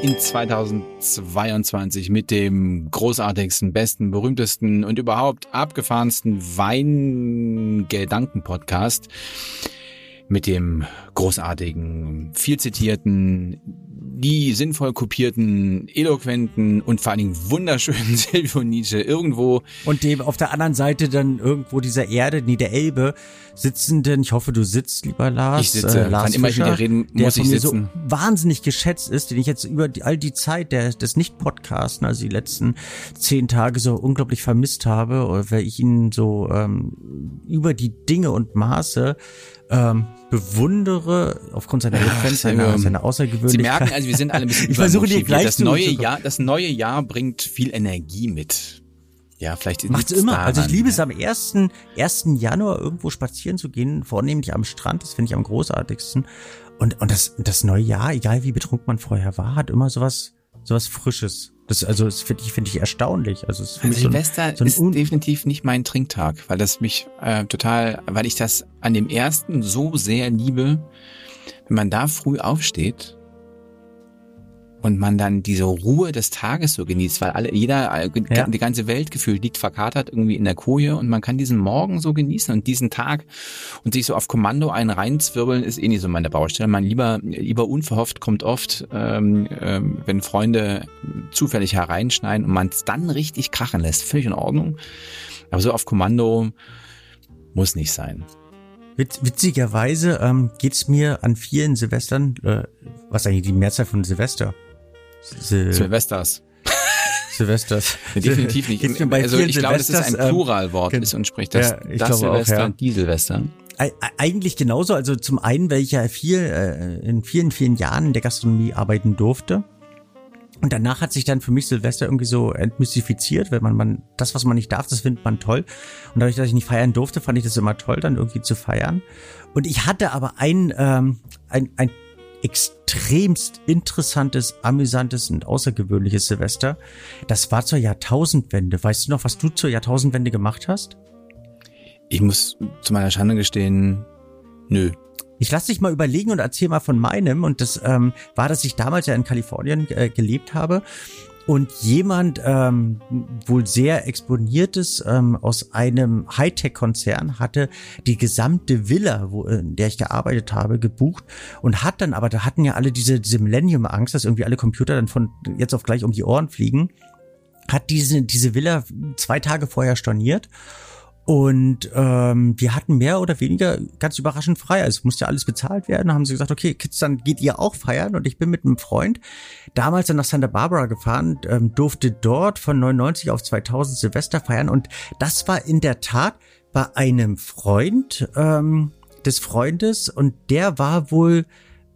In 2022 mit dem großartigsten, besten, berühmtesten und überhaupt abgefahrensten Weingedanken-Podcast mit dem großartigen, viel zitierten, die sinnvoll kopierten, eloquenten und vor allen Dingen wunderschönen Silvio Nietzsche irgendwo. Und dem auf der anderen Seite dann irgendwo dieser Erde, nee, der Elbe, sitzenden, ich hoffe, du sitzt, lieber Lars. Ich sitze, äh, Lars wann immer ich mit dir reden, der muss ich mir sitzen. so wahnsinnig geschätzt ist, den ich jetzt über die, all die Zeit der, des Nicht-Podcasten, also die letzten zehn Tage so unglaublich vermisst habe, weil ich ihn so ähm, über die Dinge und Maße ähm, bewundere aufgrund seiner Eloquenz, seiner, Silvio. seiner Sie Außergewöhnlichkeit. merken, also wir sind alle ein bisschen Ich versuche dir gleich das neue Jahr, das neue Jahr bringt viel Energie mit. Ja, vielleicht Macht's immer. daran, also ich liebe es ja. am 1. 1. Januar irgendwo spazieren zu gehen, vornehmlich am Strand, das finde ich am großartigsten. Und, und das, das neue Jahr, egal wie betrunken man vorher war, hat immer sowas, sowas Frisches. Das, also, das finde ich, finde ich erstaunlich. Also, es ist für mich so ein, Silvester so ein ist definitiv nicht mein Trinktag, weil das mich äh, total, weil ich das an dem ersten so sehr liebe, wenn man da früh aufsteht und man dann diese Ruhe des Tages so genießt, weil alle, jeder, äh, Ja. die ganze Welt gefühlt liegt verkatert irgendwie in der Koje und man kann diesen Morgen so genießen und diesen Tag und sich so auf Kommando einen reinzwirbeln ist eh nicht so meine Baustelle. Man lieber, lieber unverhofft kommt oft, ähm, ähm, wenn Freunde zufällig hereinschneiden und man es dann richtig krachen lässt. Völlig in Ordnung. Aber so auf Kommando muss nicht sein. Witz, witzigerweise ähm, geht's mir an vielen Silvestern, äh, was eigentlich die Mehrzahl von Silvester? Sil Silvesters. Silvesters. Definitiv nicht. Geht's Also ich glaube, dass es ein ähm, Pluralwort gen- ist und spricht das, Ja, ich das glaube auch, Silvester ja. und die Silvester. Ei- ei- Eigentlich genauso. Also zum einen, weil ich ja viel äh, in vielen, vielen Jahren in der Gastronomie arbeiten durfte. Und danach hat sich dann für mich Silvester irgendwie so entmystifiziert, weil man, man das, was man nicht darf, das findet man toll. Und dadurch, dass ich nicht feiern durfte, fand ich das immer toll, dann irgendwie zu feiern. Und ich hatte aber ein, ähm, ein, ein extremst interessantes, amüsantes und außergewöhnliches Silvester. Das war zur Jahrtausendwende. Weißt du noch, was du zur Jahrtausendwende gemacht hast? Ich muss zu meiner Schande gestehen, nö. Ich lass dich mal überlegen und erzähl mal von meinem. Und das ähm, war, dass ich damals ja in Kalifornien äh, gelebt habe und jemand ähm, wohl sehr exponiertes ähm, aus einem Hightech-Konzern hatte die gesamte Villa, wo, in der ich gearbeitet habe, gebucht und hat dann, aber da hatten ja alle diese, diese Millennium-Angst, dass irgendwie alle Computer dann von jetzt auf gleich um die Ohren fliegen, hat diese, diese Villa zwei Tage vorher storniert und ähm, wir hatten mehr oder weniger ganz überraschend frei. Also es musste alles bezahlt werden. Da haben sie gesagt, okay, Kids, dann geht ihr auch feiern. Und ich bin mit einem Freund damals dann nach Santa Barbara gefahren, ähm, durfte dort von 99 auf 2000 Silvester feiern. Und das war in der Tat bei einem Freund ähm, des Freundes. Und der war wohl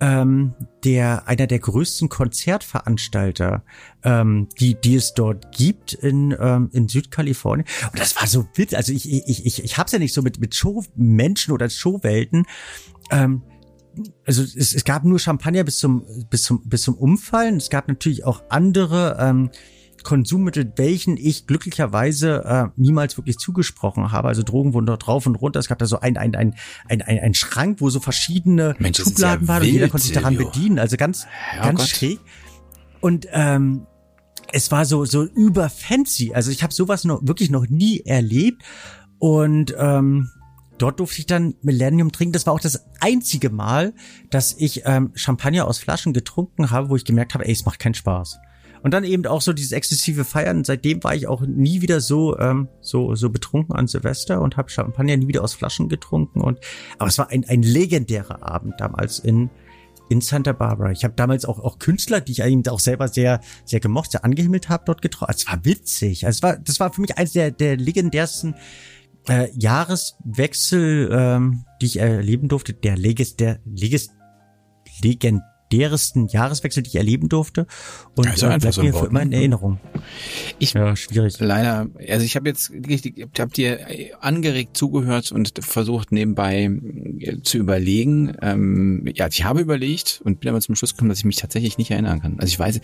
ähm, der einer der größten Konzertveranstalter, ähm, die die es dort gibt in ähm, in Südkalifornien. Und das war so witzig. Also ich ich ich ich hab's ja nicht so mit mit Showmenschen oder Showwelten. Ähm, also es, es gab nur Champagner bis zum bis zum bis zum Umfallen. Es gab natürlich auch andere ähm, Konsummittel, welchen ich glücklicherweise äh, niemals wirklich zugesprochen habe. Also Drogen wurden dort drauf und runter. Es gab da so ein ein ein ein ein, ein Schrank, wo so verschiedene Mensch, Schubladen waren und jeder konnte sich daran Silvio. bedienen. Also ganz Herrgott. ganz schräg. Und ähm, es war so so über fancy. Also ich habe sowas noch wirklich noch nie erlebt und ähm, dort durfte ich dann Millennium trinken. Das war auch das einzige Mal, dass ich ähm, Champagner aus Flaschen getrunken habe, wo ich gemerkt habe, ey, es macht keinen Spaß. Und dann eben auch so dieses exzessive Feiern. Seitdem war ich auch nie wieder so ähm, so so betrunken an Silvester und habe Champagner nie wieder aus Flaschen getrunken. Und aber es war ein ein legendärer Abend damals in in Santa Barbara. Ich habe damals auch auch Künstler, die ich eben auch selber sehr sehr gemocht, sehr angehimmelt habe, dort getroffen. Es war witzig. Also es war das war für mich eines der der legendärsten äh, Jahreswechsel, ähm, die ich erleben durfte, der legis, der legis, legendärsten Jahreswechsel, die ich erleben durfte. Und Also äh, bleibt so mir für immer in ne? Erinnerung. Ich Ja, schwierig. leider, also ich habe jetzt richtig, ich habe dir angeregt zugehört und versucht nebenbei äh, zu überlegen. Ähm, ja, ich habe überlegt und bin aber zum Schluss gekommen, dass ich mich tatsächlich nicht erinnern kann. Also ich weiß,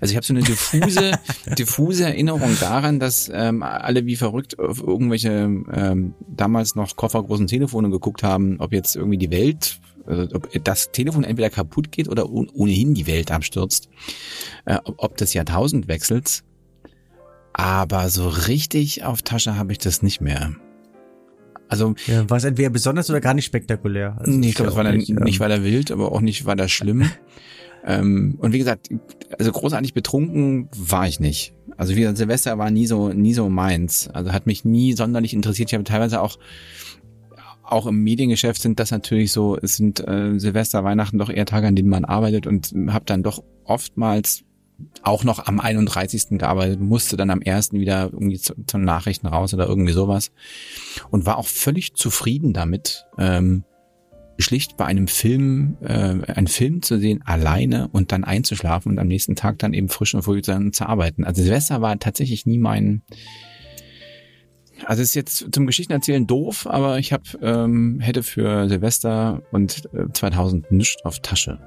also ich habe so eine diffuse, diffuse Erinnerung daran, dass ähm, alle wie verrückt auf irgendwelche ähm, damals noch koffergroßen Telefone geguckt haben, ob jetzt irgendwie die Welt ob das Telefon entweder kaputt geht oder ohnehin die Welt abstürzt, äh, ob des Jahrtausendwechsels. Aber so richtig auf Tasche habe ich das nicht mehr. Also ja, war es entweder besonders oder gar nicht spektakulär. Also nee, ich glaube, es war dann nicht, ähm, nicht weiter wild, aber auch nicht weiter schlimm. ähm, und wie gesagt, also großartig betrunken war ich nicht. Also wie gesagt, Silvester war nie so nie so meins. Also hat mich nie sonderlich interessiert. Ich habe teilweise auch auch im Mediengeschäft sind das natürlich so, es sind äh, Silvester, Weihnachten doch eher Tage, an denen man arbeitet und habe dann doch oftmals auch noch am 31. gearbeitet, musste dann am 1. wieder irgendwie zu, zu Nachrichten raus oder irgendwie sowas und war auch völlig zufrieden damit, ähm, schlicht bei einem Film, äh, einen Film zu sehen, alleine und dann einzuschlafen und am nächsten Tag dann eben frisch und früh zu, zu arbeiten. Also Silvester war tatsächlich nie mein, also ist jetzt zum Geschichtenerzählen doof, aber ich habe ähm, hätte für Silvester und äh, 2000 nichts auf Tasche.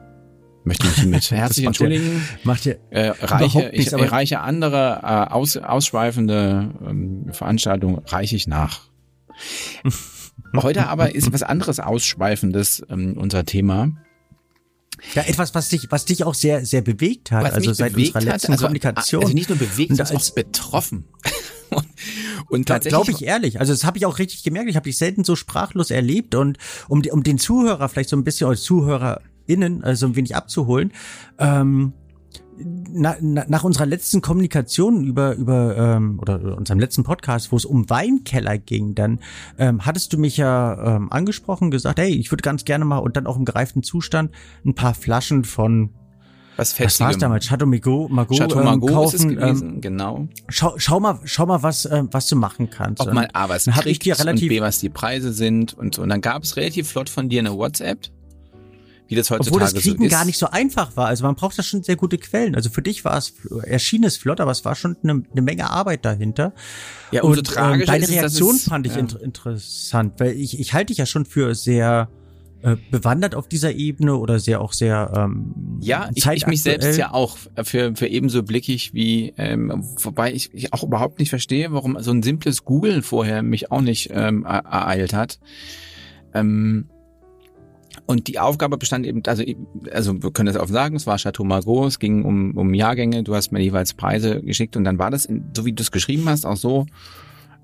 Möchte mich mit herzlich entschuldigen. macht ihr äh, reiche, ich, ich reiche andere äh, aus, ausschweifende ähm, Veranstaltungen reiche ich nach. Heute aber ist was anderes Ausschweifendes ähm, unser Thema. Ja, etwas, was dich, was dich auch sehr, sehr bewegt hat, was also seit unserer letzten also, Kommunikation. Also nicht nur bewegt, sondern auch betroffen. und tatsächlich. Glaube ich ehrlich. Also das habe ich auch richtig gemerkt. Ich habe dich selten so sprachlos erlebt und um, um den Zuhörer vielleicht so ein bisschen als ZuhörerInnen also ein wenig abzuholen. Ähm, na, na, nach unserer letzten Kommunikation über über ähm, oder unserem letzten Podcast, wo es um Weinkeller ging, dann ähm, hattest du mich ja ähm, angesprochen, gesagt, hey, ich würde ganz gerne mal und dann auch im gereiften Zustand ein paar Flaschen von was Was war's damals? Chateau Margaux, Margaux, Chateau ähm, Margaux kaufen, ist es gewesen, ähm, genau. Schau, schau mal, schau mal, was ähm, was du machen kannst. Ob mal A, was dann hab ich dir relativ, und B, was die Preise sind und so. Und dann gab es relativ flott von dir eine WhatsApp, wie das heutzutage obwohl das Kriegen so ist. gar nicht so einfach war. Also man braucht da schon sehr gute Quellen. Also für dich war es, erschien es flott, aber es war schon eine, eine Menge Arbeit dahinter. Ja, umso und ähm, deine es, Reaktion es- fand ich ja. inter interessant, weil ich, ich halte dich ja schon für sehr äh, bewandert auf dieser Ebene oder sehr auch sehr ähm, Ja, ich, ich mich selbst ja auch für, für ebenso blickig wie, ähm, wobei ich, ich auch überhaupt nicht verstehe, warum so ein simples Google vorher mich auch nicht ähm, er- ereilt hat. Ähm, und die Aufgabe bestand eben, also, also wir können das offen sagen, es war Chateau Margaux, es ging um, um Jahrgänge, du hast mir jeweils Preise geschickt und dann war das, in, so wie du es geschrieben hast, auch so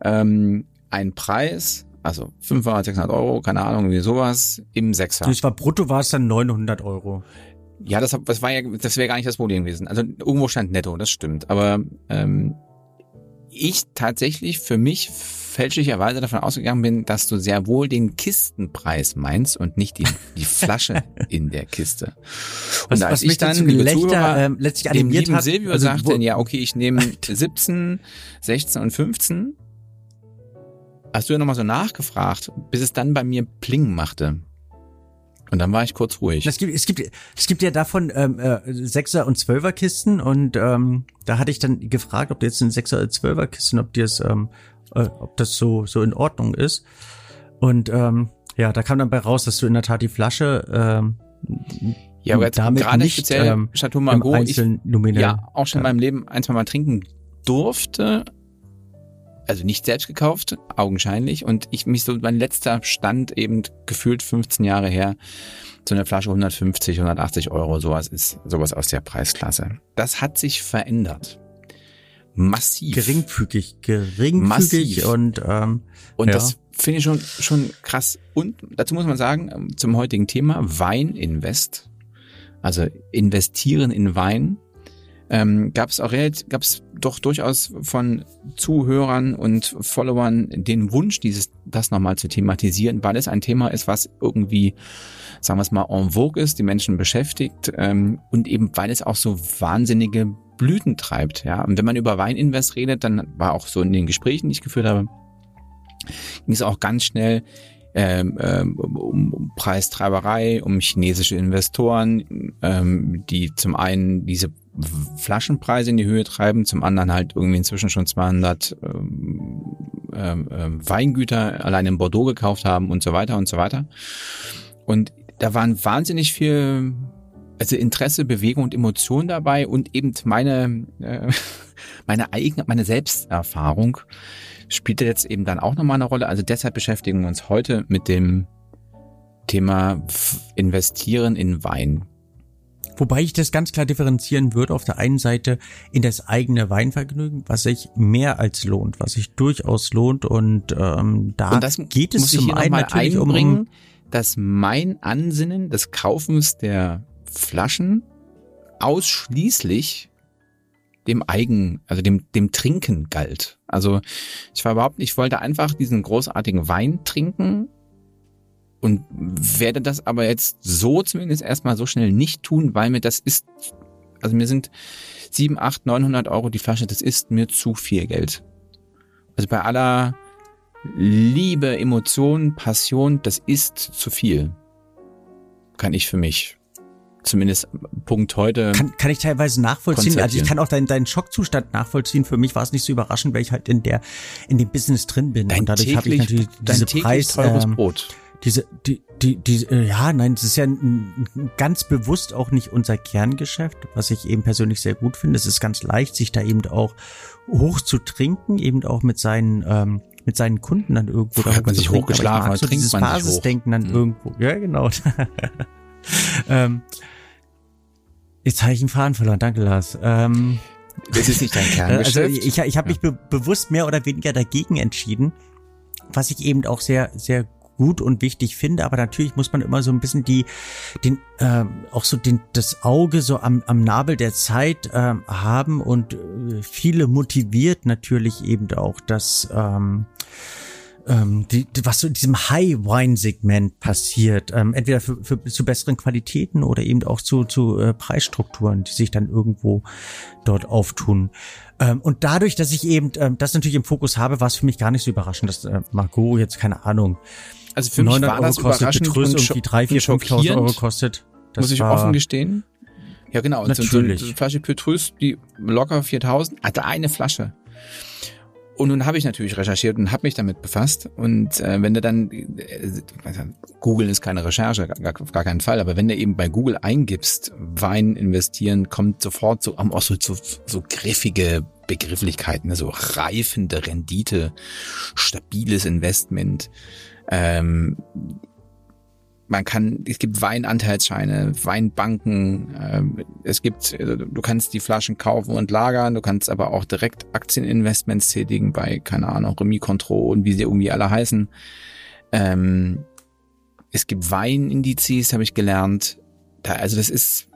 ähm, ein Preis, also 500, 600 Euro, keine Ahnung, wie sowas, im Sechser. Das war brutto war es dann 900 Euro. Ja, das, das war ja, das wäre gar nicht das Problem gewesen. Also irgendwo stand netto, das stimmt. Aber ähm, ich tatsächlich für mich fälschlicherweise davon ausgegangen bin, dass du sehr wohl den Kistenpreis meinst und nicht die, die Flasche in der Kiste. Und Was, als was ich dann, Gelächter ähm, letztlich dem animiert lieben hat. Silvio also, sagte, ja, okay, ich nehme 17, 16 und 15. Hast du ja nochmal so nachgefragt, bis es dann bei mir Pling machte. Und dann war ich kurz ruhig. Es gibt, es gibt, es gibt ja davon ähm, äh, Sechser- und Zwölfer-Kisten und ähm, da hatte ich dann gefragt, ob du jetzt eine Sechser- oder Zwölfer-Kisten, ob dir das, ähm, äh, ob das so so in Ordnung ist. Und ähm, ja, da kam dann bei raus, dass du in der Tat die Flasche ähm, Ja, aber jetzt damit gerade nicht speziell ähm, Chateau Margaux, ich ja auch schon in meinem Leben ein, zwei Mal trinken durfte. Also nicht selbst gekauft, augenscheinlich. Und ich mich so, mein letzter Stand eben gefühlt 15 Jahre her, so eine Flasche 150, 180 Euro, sowas ist sowas aus der Preisklasse. Das hat sich verändert. Massiv. geringfügig, geringfügig Massiv. und ähm, Und Ja. das finde ich schon, schon krass. Und dazu muss man sagen, ähm, zum heutigen Thema Weininvest, also investieren in Wein, ähm, gab es auch gab es doch durchaus von Zuhörern und Followern den Wunsch, dieses, das nochmal zu thematisieren, weil es ein Thema ist, was irgendwie, sagen wir es mal, en vogue ist, die Menschen beschäftigt ähm, und eben weil es auch so wahnsinnige Blüten treibt. Ja, und wenn man über Weininvest redet, dann war auch so in den Gesprächen, die ich geführt habe, ging es auch ganz schnell ähm, ähm, um, um Preistreiberei, um chinesische Investoren, ähm, die zum einen diese Flaschenpreise in die Höhe treiben, zum anderen halt irgendwie inzwischen schon 200 ähm, ähm, ähm, Weingüter allein in Bordeaux gekauft haben und so weiter und so weiter. Und da waren wahnsinnig viel also Interesse, Bewegung und Emotion dabei und eben meine äh, meine eigene meine Selbsterfahrung spielte jetzt eben dann auch nochmal eine Rolle. Also deshalb beschäftigen wir uns heute mit dem Thema investieren in Wein. Wobei ich das ganz klar differenzieren würde. Auf der einen Seite in das eigene Weinvergnügen, was sich mehr als lohnt, was sich durchaus lohnt. Und ähm, da und das geht es zum einen natürlich um, dass mein Ansinnen des Kaufens der Flaschen ausschließlich dem Eigen, also dem, dem Trinken galt. Also ich war überhaupt, ich wollte einfach diesen großartigen Wein trinken und werde das aber jetzt so zumindest erstmal so schnell nicht tun, weil mir das ist, also mir sind sieben, acht, neunhundert Euro die Flasche, das ist mir zu viel Geld. Also bei aller Liebe, Emotion, Passion, das ist zu viel. Kann ich für mich zumindest Punkt heute. Kann, kann ich teilweise nachvollziehen. Also ich kann auch deinen, deinen Schockzustand nachvollziehen. Für mich war es nicht so überraschend, weil ich halt in der in dem Business drin bin. Dein und dadurch habe ich natürlich diese Preis, teures ähm, Brot. Diese, die, die, die, äh, ja, nein, das ist ja ganz bewusst auch nicht unser Kerngeschäft, was ich eben persönlich sehr gut finde. Es ist ganz leicht, sich da eben auch hoch zu trinken, eben auch mit seinen ähm, mit seinen Kunden dann irgendwo da hat man sich hochgeschlafen, so dieses Basisdenken dann mhm. irgendwo. Ja, genau. ähm, jetzt habe ich einen Faden verloren. Danke, Lars. Ähm, das ist nicht dein Kerngeschäft. Also ich, ich habe mich be bewusst mehr oder weniger dagegen entschieden, was ich eben auch sehr, sehr gut und wichtig finde, aber natürlich muss man immer so ein bisschen die, den, äh, auch so den, das Auge so am, am Nabel der Zeit äh, haben und äh, viele motiviert natürlich eben auch das, ähm, ähm, die, was so in diesem High-Wine-Segment passiert, ähm, entweder für, für, zu besseren Qualitäten oder eben auch zu, zu äh, Preisstrukturen, die sich dann irgendwo dort auftun. Ähm, und dadurch, dass ich eben ähm, das natürlich im Fokus habe, war es für mich gar nicht so überraschend, dass äh, Margot jetzt keine Ahnung. Also für mich war das Euro kostet, überraschend Betrüß und die 3, 4, 5.000 Euro kostet. Das muss ich offen gestehen. Ja, genau. Natürlich. So, eine Flasche Petrus, die locker 4000, hatte eine Flasche. Und nun habe ich natürlich recherchiert und habe mich damit befasst. Und äh, wenn du dann, äh, Google ist keine Recherche, gar, auf gar keinen Fall, aber wenn du eben bei Google eingibst, Wein investieren, kommt sofort so, auch so, so, so griffige Begrifflichkeiten, ne? so reifende Rendite, stabiles Investment. Ähm, man kann, es gibt Weinanteilsscheine, Weinbanken, äh, es gibt, also du kannst die Flaschen kaufen und lagern, du kannst aber auch direkt Aktieninvestments tätigen bei, keine Ahnung, Remy Control und wie sie irgendwie alle heißen. Ähm, es gibt Weinindizes, habe ich gelernt. Da, also das ist,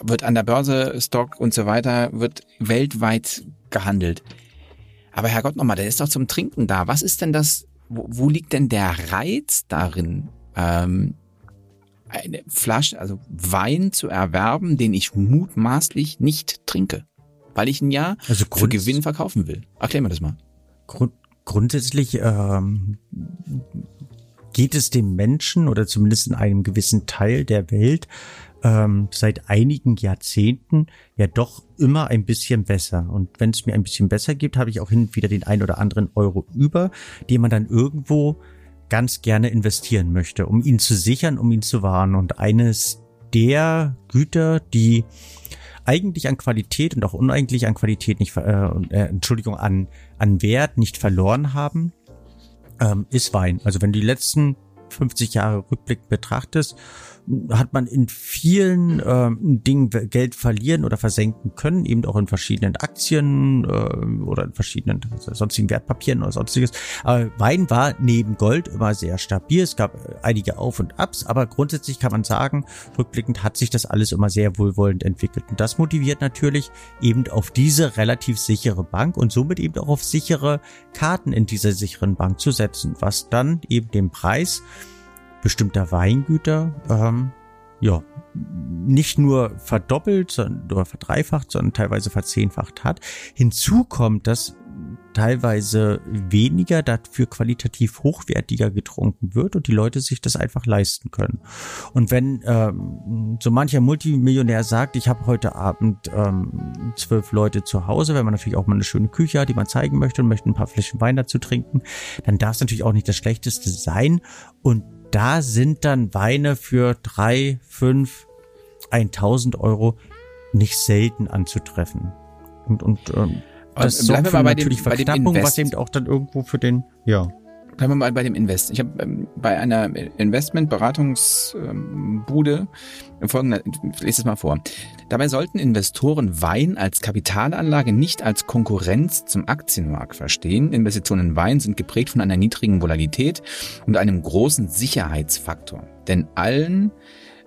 wird an der Börse, Stock und so weiter, wird weltweit gehandelt. Aber Herrgott nochmal, der ist doch zum Trinken da. Was ist denn das, wo, wo liegt denn der Reiz darin, ähm, eine Flasche, also Wein zu erwerben, den ich mutmaßlich nicht trinke, weil ich ihn ja also für Gewinn verkaufen will. Erklär mir das mal. Grund grundsätzlich ähm, geht es dem Menschen oder zumindest in einem gewissen Teil der Welt ähm, seit einigen Jahrzehnten ja doch immer ein bisschen besser. Und wenn es mir ein bisschen besser gibt, habe ich auch hin und wieder den ein oder anderen Euro über, den man dann irgendwo ganz gerne investieren möchte, um ihn zu sichern, um ihn zu wahren. Und eines der Güter, die eigentlich an Qualität und auch uneigentlich an Qualität nicht, äh, äh, Entschuldigung, an, an Wert nicht verloren haben, ähm, ist Wein. Also wenn du die letzten 50 Jahre Rückblick betrachtest, hat man in vielen äh, Dingen Geld verlieren oder versenken können, eben auch in verschiedenen Aktien äh, oder in verschiedenen sonstigen Wertpapieren oder sonstiges. Aber Wein war neben Gold immer sehr stabil. Es gab äh, einige Auf und Abs, aber grundsätzlich kann man sagen, rückblickend hat sich das alles immer sehr wohlwollend entwickelt. Und das motiviert natürlich eben auf diese relativ sichere Bank und somit eben auch auf sichere Karten in dieser sicheren Bank zu setzen, was dann eben den Preis bestimmter Weingüter ähm, ja nicht nur verdoppelt sondern, oder verdreifacht, sondern teilweise verzehnfacht hat. Hinzu kommt, dass teilweise weniger dafür qualitativ hochwertiger getrunken wird und die Leute sich das einfach leisten können. Und wenn ähm, so mancher Multimillionär sagt, ich habe heute Abend ähm, zwölf Leute zu Hause, wenn man natürlich auch mal eine schöne Küche hat, die man zeigen möchte und möchte ein paar Flaschen Wein dazu trinken, dann darf es natürlich auch nicht das Schlechteste sein. Und da sind dann Weine für drei, fünf, 1000 Euro nicht selten anzutreffen. Und, und ähm, das sorgt für natürlich dem, Verknappung, was eben auch dann irgendwo für den, ja. Bleiben wir mal bei dem Invest. Ich habe ähm, bei einer Investmentberatungsbude ähm, folgender, ich lese es mal vor. Dabei sollten Investoren Wein als Kapitalanlage nicht als Konkurrenz zum Aktienmarkt verstehen. Investitionen in Wein sind geprägt von einer niedrigen Volatilität und einem großen Sicherheitsfaktor. Denn allen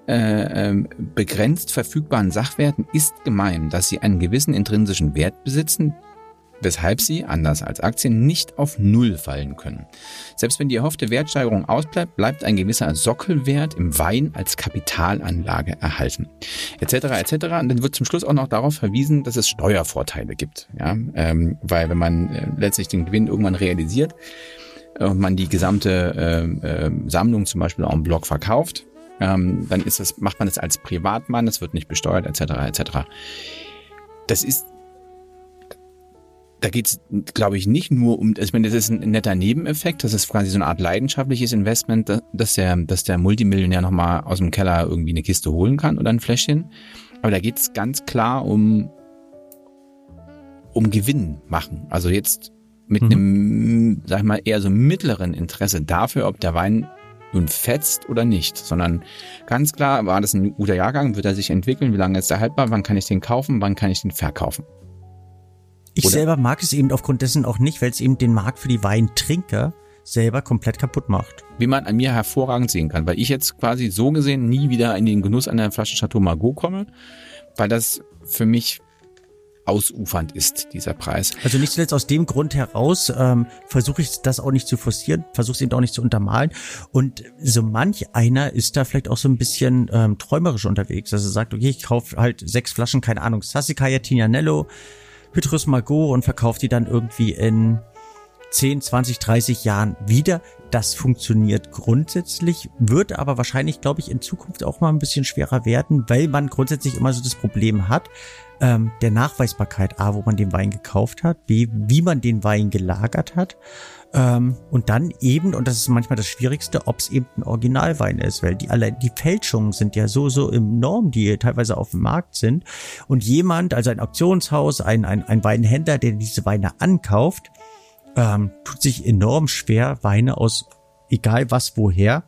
äh, ähm, begrenzt verfügbaren Sachwerten ist gemein, dass sie einen gewissen intrinsischen Wert besitzen, weshalb sie, anders als Aktien, nicht auf Null fallen können. Selbst wenn die erhoffte Wertsteigerung ausbleibt, bleibt ein gewisser Sockelwert im Wein als Kapitalanlage erhalten. Etc. etc. Und dann wird zum Schluss auch noch darauf verwiesen, dass es Steuervorteile gibt. Ja? Ähm, weil wenn man äh, letztlich den Gewinn irgendwann realisiert und man die gesamte äh, äh, Sammlung zum Beispiel en bloc verkauft, ähm, dann ist das, macht man das als Privatmann, es wird nicht besteuert, etc. etc. Das ist da geht es, glaube ich, nicht nur um, ich meine, das ist ein netter Nebeneffekt, das ist quasi so eine Art leidenschaftliches Investment, dass der, dass der Multimillionär nochmal aus dem Keller irgendwie eine Kiste holen kann oder ein Fläschchen. Aber da geht es ganz klar um, um Gewinn machen. Also jetzt mit mhm. einem, sag ich mal, eher so mittleren Interesse dafür, ob der Wein nun fetzt oder nicht, sondern ganz klar, war das ein guter Jahrgang, wird er sich entwickeln, wie lange ist er haltbar, wann kann ich den kaufen, wann kann ich den verkaufen. Ich oder? selber mag es eben aufgrund dessen auch nicht, weil es eben den Markt für die Weintrinker selber komplett kaputt macht. Wie man an mir hervorragend sehen kann, weil ich jetzt quasi so gesehen nie wieder in den Genuss einer Flasche Chateau Margaux komme, weil das für mich ausufernd ist, dieser Preis. Also nicht zuletzt aus dem Grund heraus ähm, versuche ich das auch nicht zu forcieren, versuche es eben auch nicht zu untermalen. Und so manch einer ist da vielleicht auch so ein bisschen ähm, träumerisch unterwegs, dass er sagt, okay, ich kaufe halt sechs Flaschen, keine Ahnung, Sassicaia Tignanello, Petrus Margot und verkauft die dann irgendwie in 10, 20, 30 Jahren wieder. Das funktioniert grundsätzlich, wird aber wahrscheinlich, glaube ich, in Zukunft auch mal ein bisschen schwerer werden, weil man grundsätzlich immer so das Problem hat, ähm, der Nachweisbarkeit, A, wo man den Wein gekauft hat, B, wie man den Wein gelagert hat. Ähm, und dann eben, und das ist manchmal das Schwierigste, ob es eben ein Originalwein ist, weil die alle, die Fälschungen sind ja so, so enorm, die teilweise auf dem Markt sind. Und jemand, also ein Auktionshaus, ein, ein, ein Weinhändler, der diese Weine ankauft, ähm, tut sich enorm schwer, Weine aus egal was woher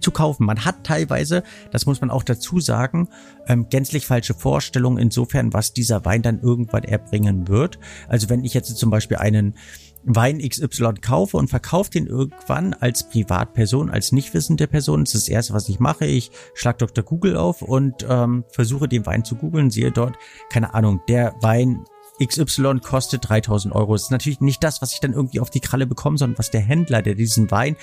zu kaufen. Man hat teilweise, das muss man auch dazu sagen, ähm, gänzlich falsche Vorstellungen insofern, was dieser Wein dann irgendwann erbringen wird. Also wenn ich jetzt zum Beispiel einen Wein XY kaufe und verkaufe den irgendwann als Privatperson, als nicht wissende Person, das ist das Erste, was ich mache. Ich schlag Dr. Google auf und ähm, versuche den Wein zu googeln, sehe dort, keine Ahnung, der Wein XY kostet 3000 Euro. Das ist natürlich nicht das, was ich dann irgendwie auf die Kralle bekomme, sondern was der Händler, der diesen Wein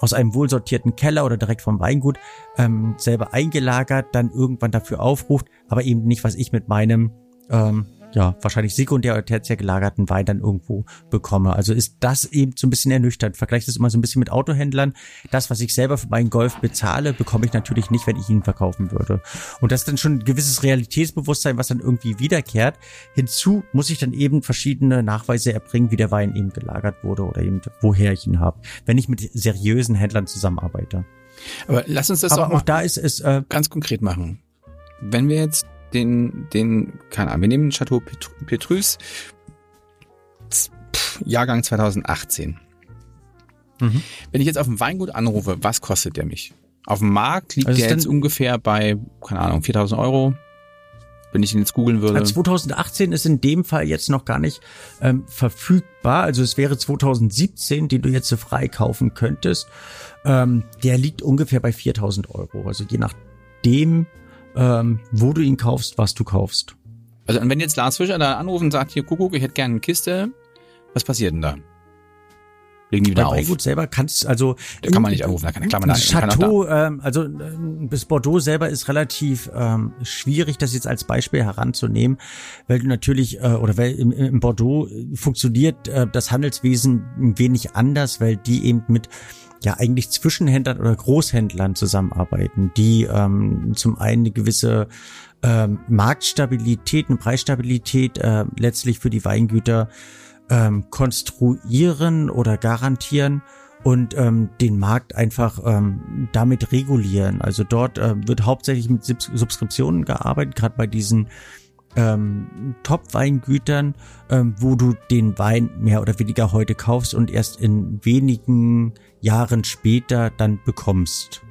aus einem wohlsortierten Keller oder direkt vom Weingut ähm, selber eingelagert, dann irgendwann dafür aufruft, aber eben nicht, was ich mit meinem ähm, ja, wahrscheinlich sekundär oder tertiär gelagerten Wein dann irgendwo bekomme. Also ist das eben so ein bisschen ernüchternd. Vergleicht das immer so ein bisschen mit Autohändlern. Das, was ich selber für meinen Golf bezahle, bekomme ich natürlich nicht, wenn ich ihn verkaufen würde. Und das ist dann schon ein gewisses Realitätsbewusstsein, was dann irgendwie wiederkehrt. Hinzu muss ich dann eben verschiedene Nachweise erbringen, wie der Wein eben gelagert wurde oder eben woher ich ihn habe, wenn ich mit seriösen Händlern zusammenarbeite. Aber lass uns das Aber auch, auch da ist es äh, ganz konkret machen. Wenn wir jetzt den, den, keine Ahnung, wir nehmen Chateau Petrus, Jahrgang 2018. Mhm. Wenn ich jetzt auf dem Weingut anrufe, was kostet der mich? Auf dem Markt liegt also der jetzt ungefähr bei, keine Ahnung, 4000 Euro. Wenn ich ihn jetzt googeln würde. 2018 ist in dem Fall jetzt noch gar nicht ähm, verfügbar. Also es wäre 2017, den du jetzt so frei kaufen könntest. Ähm, der liegt ungefähr bei 4000 Euro. Also je nachdem, ähm, wo du ihn kaufst, was du kaufst. Also wenn jetzt Lars Fischer da anruft und sagt, hier Kuckuck, ich hätte gerne eine Kiste, was passiert denn da? Legen die wieder Bei auf. Weingut selber kannst also da kann man nicht anrufen, da kann, klar, man Chateau, ähm, also äh, bis Bordeaux selber ist relativ ähm, schwierig, das jetzt als Beispiel heranzunehmen, weil du natürlich äh, oder weil im, im Bordeaux funktioniert äh, das Handelswesen ein wenig anders, weil die eben mit ja eigentlich Zwischenhändlern oder Großhändlern zusammenarbeiten, die ähm, zum einen eine gewisse ähm, Marktstabilität, eine Preisstabilität äh, letztlich für die Weingüter ähm, konstruieren oder garantieren und ähm, den Markt einfach ähm, damit regulieren. Also dort äh, wird hauptsächlich mit Subskriptionen gearbeitet, gerade bei diesen ähm, Top-Weingütern, ähm, wo du den Wein mehr oder weniger heute kaufst und erst in wenigen Jahren später dann bekommst.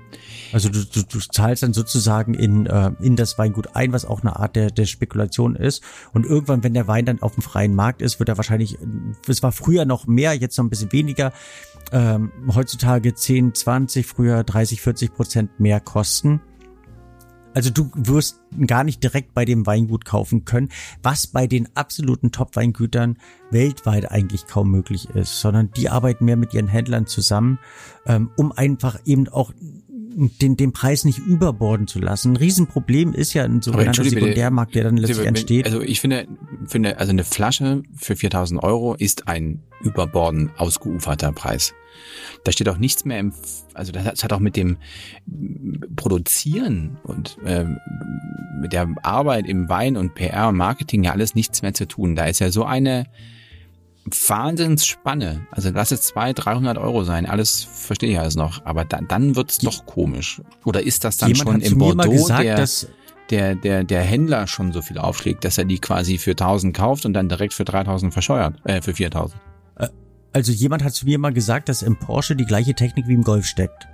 Also du, du, du zahlst dann sozusagen in, äh, in das Weingut ein, was auch eine Art der, der Spekulation ist. Und irgendwann, wenn der Wein dann auf dem freien Markt ist, wird er wahrscheinlich, es war früher noch mehr, jetzt noch ein bisschen weniger, ähm, heutzutage 10, 20, früher 30, 40 Prozent mehr kosten. Also du wirst gar nicht direkt bei dem Weingut kaufen können, was bei den absoluten Top-Weingütern weltweit eigentlich kaum möglich ist, sondern die arbeiten mehr mit ihren Händlern zusammen, ähm, um einfach eben auch den, den Preis nicht überborden zu lassen. Ein Riesenproblem ist ja ein sogenannter Sekundärmarkt, der dann letztlich entsteht. Also ich finde, finde, also eine Flasche für 4000 Euro ist ein überborden ausgeuferter Preis. Da steht auch nichts mehr im, also das hat auch mit dem Produzieren und äh, mit der Arbeit im Wein und PR und Marketing ja alles nichts mehr zu tun. Da ist ja so eine Wahnsinnsspanne. Also lass es 200, 300 Euro sein. Alles verstehe ich alles noch. Aber dann, dann wird's doch komisch. Oder ist das dann schon im Bordeaux gesagt, der, der, der, der Händler schon so viel aufschlägt, dass er die quasi für 1000 kauft und dann direkt für 3000 verscheuert, äh, für 4000? Äh, also jemand hat zu mir mal gesagt, dass im Porsche die gleiche Technik wie im Golf steckt.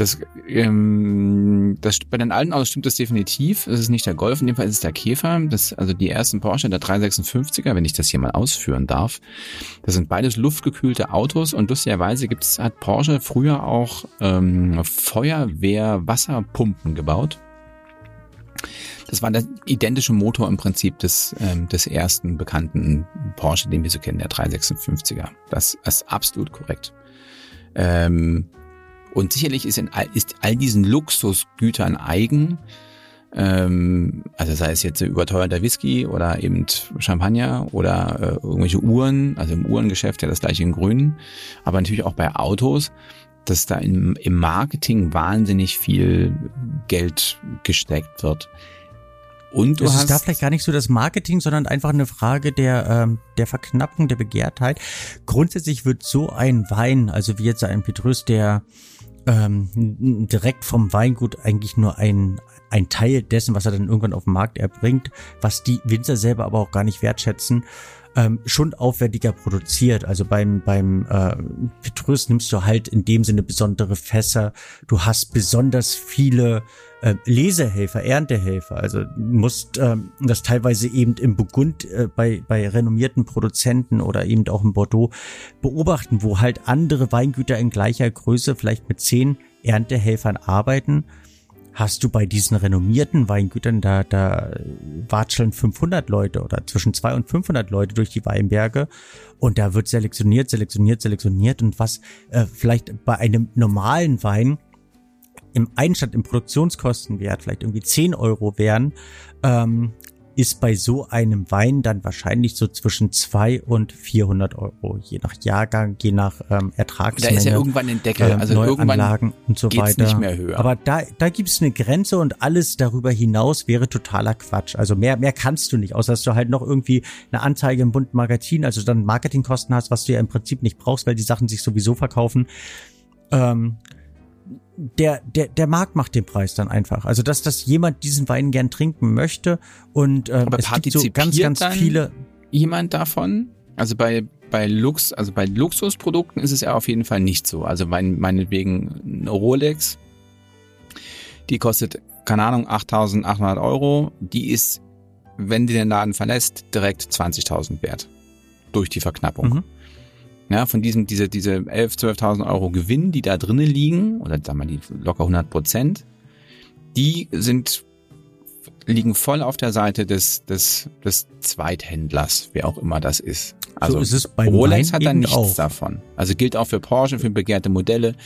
Das, ähm, das, bei den alten Autos stimmt das definitiv. Es ist nicht der Golf, in dem Fall ist es der Käfer. Das, also die ersten Porsche, der 356er, wenn ich das hier mal ausführen darf. Das sind beides luftgekühlte Autos und lustigerweise gibt's, hat Porsche früher auch ähm, Feuerwehr-Wasserpumpen gebaut. Das war der identische Motor im Prinzip des, ähm, des ersten bekannten Porsche, den wir so kennen, der 356er. Das ist absolut korrekt. Ähm, und sicherlich ist, in all, ist all diesen Luxusgütern eigen, ähm, also sei es jetzt überteuerter Whisky oder eben Champagner oder äh, irgendwelche Uhren, also im Uhrengeschäft ja das gleiche in Grün, aber natürlich auch bei Autos, dass da im, im Marketing wahnsinnig viel Geld gesteckt wird. Und du es hast ist da vielleicht gar nicht so das Marketing, sondern einfach eine Frage der, ähm, der Verknappung, der Begehrtheit. Grundsätzlich wird so ein Wein, also wie jetzt ein Petrus, der ähm, direkt vom Weingut eigentlich nur ein, ein Teil dessen, was er dann irgendwann auf dem Markt erbringt, was die Winzer selber aber auch gar nicht wertschätzen, ähm, schon aufwendiger produziert. Also beim, beim äh, Petrus nimmst du halt in dem Sinne besondere Fässer. Du hast besonders viele äh, Lesehelfer, Erntehelfer. Also musst ähm, das teilweise eben im Burgund äh, bei, bei renommierten Produzenten oder eben auch in Bordeaux beobachten, wo halt andere Weingüter in gleicher Größe vielleicht mit zehn Erntehelfern arbeiten hast du bei diesen renommierten Weingütern, da, da watscheln 500 Leute oder zwischen 200 und 500 Leute durch die Weinberge und da wird selektioniert, selektioniert, selektioniert und was äh, vielleicht bei einem normalen Wein im Einstand im Produktionskostenwert vielleicht irgendwie 10 Euro wären, ähm, ist bei so einem Wein dann wahrscheinlich so zwischen 2 und 400 Euro, je nach Jahrgang, je nach ähm, Ertragsmenge. Da ist ja irgendwann ein Deckel, ähm, also Neuanlagen und so weiter. nicht mehr höher. Aber da, da gibt's eine Grenze und alles darüber hinaus wäre totaler Quatsch. Also mehr, mehr kannst du nicht, außer dass du halt noch irgendwie eine Anzeige im bunten Magazin, also dann Marketingkosten hast, was du ja im Prinzip nicht brauchst, weil die Sachen sich sowieso verkaufen. Ähm, der, der, der Markt macht den Preis dann einfach. Also, dass das jemand diesen Wein gern trinken möchte und äh, Aber es gibt so ganz, ganz viele. Jemand davon? Also bei, bei Lux, also bei Luxusprodukten ist es ja auf jeden Fall nicht so. Also mein, meinetwegen eine Rolex, die kostet, keine Ahnung, 8.800 Euro. Die ist, wenn die den Laden verlässt, direkt 20.000 wert. Durch die Verknappung. Mhm. Ja, von diesem, diese, diese 11.000, 12.000 Euro Gewinn, die da drinnen liegen, oder sagen wir die locker 100 Prozent, die sind, liegen voll auf der Seite des, des, des Zweithändlers, wer auch immer das ist. Also so ist es bei Rolex hat da nichts auch. davon. Also gilt auch für Porsche, für begehrte Modelle.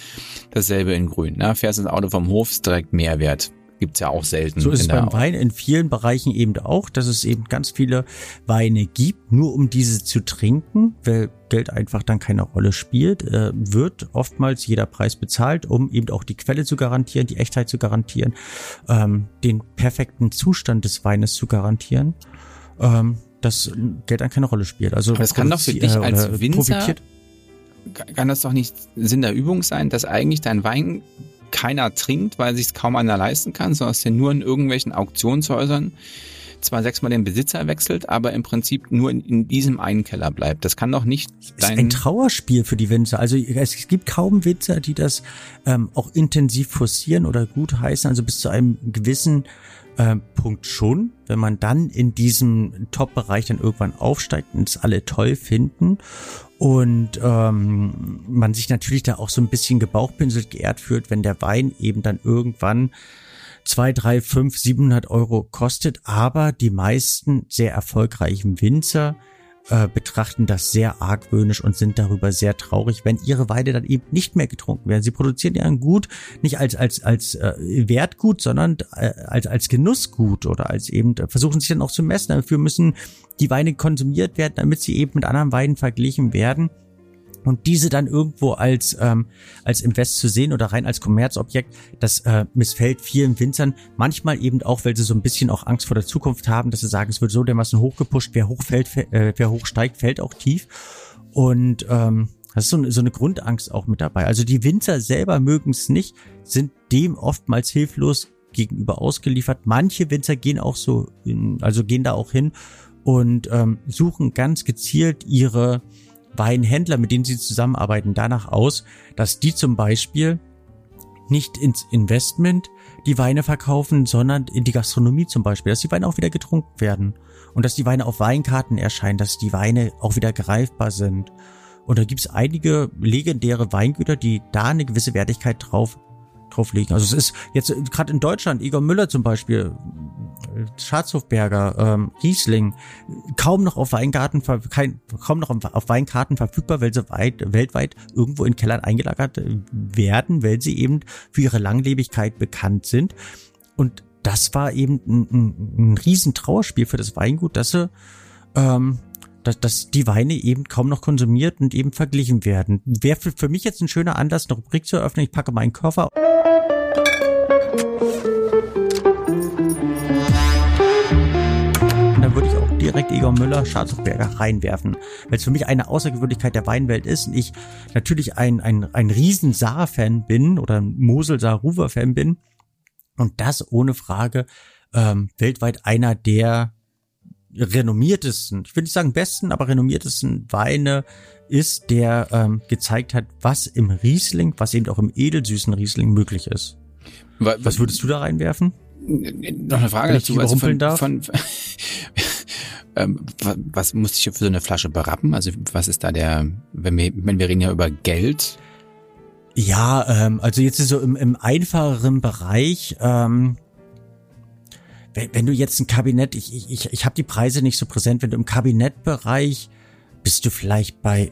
Dasselbe in grün. Ne? Fährst ins Auto vom Hof, ist direkt Mehrwert gibt's ja auch selten. So ist es beim Wein in vielen Bereichen eben auch, dass es eben ganz viele Weine gibt, nur um diese zu trinken, weil Geld einfach dann keine Rolle spielt, äh, wird oftmals jeder Preis bezahlt, um eben auch die Quelle zu garantieren, die Echtheit zu garantieren, ähm, den perfekten Zustand des Weines zu garantieren. Ähm, dass Geld dann keine Rolle spielt. Also Aber das kann doch für dich als Winzer, profitiert. kann das doch nicht Sinn der Übung sein, dass eigentlich dein Wein keiner trinkt, weil sich kaum einer leisten kann, sondern es ja nur in irgendwelchen Auktionshäusern zwar sechsmal den Besitzer wechselt, aber im Prinzip nur in, in diesem einen Keller bleibt. Das kann doch nicht dein... ist ein Trauerspiel für die Winzer. Also es gibt kaum Winzer, die das ähm, auch intensiv forcieren oder gut heißen. Also bis zu einem gewissen äh, Punkt schon, wenn man dann in diesem Top-Bereich dann irgendwann aufsteigt und es alle toll finden und ähm, man sich natürlich da auch so ein bisschen gebauchpinselt geehrt fühlt, wenn der Wein eben dann irgendwann zwei, drei, fünf, siebenhundert Euro kostet, aber die meisten sehr erfolgreichen Winzer äh, betrachten das sehr argwöhnisch und sind darüber sehr traurig, wenn ihre Weide dann eben nicht mehr getrunken werden. Sie produzieren ein Gut nicht als als als äh, Wertgut, sondern äh, als als Genussgut oder als eben versuchen sich dann auch zu messen. Dafür müssen die Weine konsumiert werden, damit sie eben mit anderen Weinen verglichen werden und diese dann irgendwo als ähm, als Invest zu sehen oder rein als Kommerzobjekt, das äh, missfällt vielen Winzern. Manchmal eben auch, weil sie so ein bisschen auch Angst vor der Zukunft haben, dass sie sagen, es wird so dermaßen hochgepusht, wer hochfällt, äh, wer hochsteigt, fällt auch tief. Und ähm, das ist so eine, so eine Grundangst auch mit dabei. Also die Winzer selber mögen es nicht, sind dem oftmals hilflos gegenüber ausgeliefert. Manche Winzer gehen auch so, in, also gehen da auch hin und ähm, suchen ganz gezielt ihre Weinhändler, mit denen sie zusammenarbeiten, danach aus, dass die zum Beispiel nicht ins Investment die Weine verkaufen, sondern in die Gastronomie zum Beispiel, dass die Weine auch wieder getrunken werden und dass die Weine auf Weinkarten erscheinen, dass die Weine auch wieder greifbar sind. Und da gibt's einige legendäre Weingüter, die da eine gewisse Wertigkeit drauf drauflegen. Also es ist jetzt äh, gerade in Deutschland, Igor Müller zum Beispiel, äh, Schatzhofberger, ähm, Riesling, kaum noch auf Weingarten, kein, kaum noch auf Weinkarten verfügbar, weil sie weit, weltweit irgendwo in Kellern eingelagert äh, werden, weil sie eben für ihre Langlebigkeit bekannt sind. Und das war eben ein, ein, ein Riesentrauerspiel für das Weingut, dass sie ähm, dass, dass die Weine eben kaum noch konsumiert und eben verglichen werden. Wäre für, für mich jetzt ein schöner Anlass, eine Rubrik zu eröffnen. Ich packe meinen Koffer. Dann würde ich auch direkt Egon Müller, Schatzberger reinwerfen, weil es für mich eine Außergewöhnlichkeit der Weinwelt ist und ich natürlich ein, ein, ein riesen Saar-Fan bin oder ein Mosel-Saar-Ruwer-Fan bin und das ohne Frage ähm, weltweit einer der renommiertesten, ich will nicht sagen besten, aber renommiertesten Weine ist, der ähm, gezeigt hat, was im Riesling, was eben auch im edelsüßen Riesling möglich ist. Was würdest du da reinwerfen? Noch eine Frage dazu. Also von, darf? Von, ähm, was muss ich für so eine Flasche berappen? Also was ist da der, wenn wir, wenn wir reden ja über Geld? Ja, ähm, also jetzt so im, im einfacheren Bereich, ähm, wenn, wenn du jetzt ein Kabinett, ich, ich, ich, ich habe die Preise nicht so präsent, wenn du im Kabinettbereich bist du vielleicht bei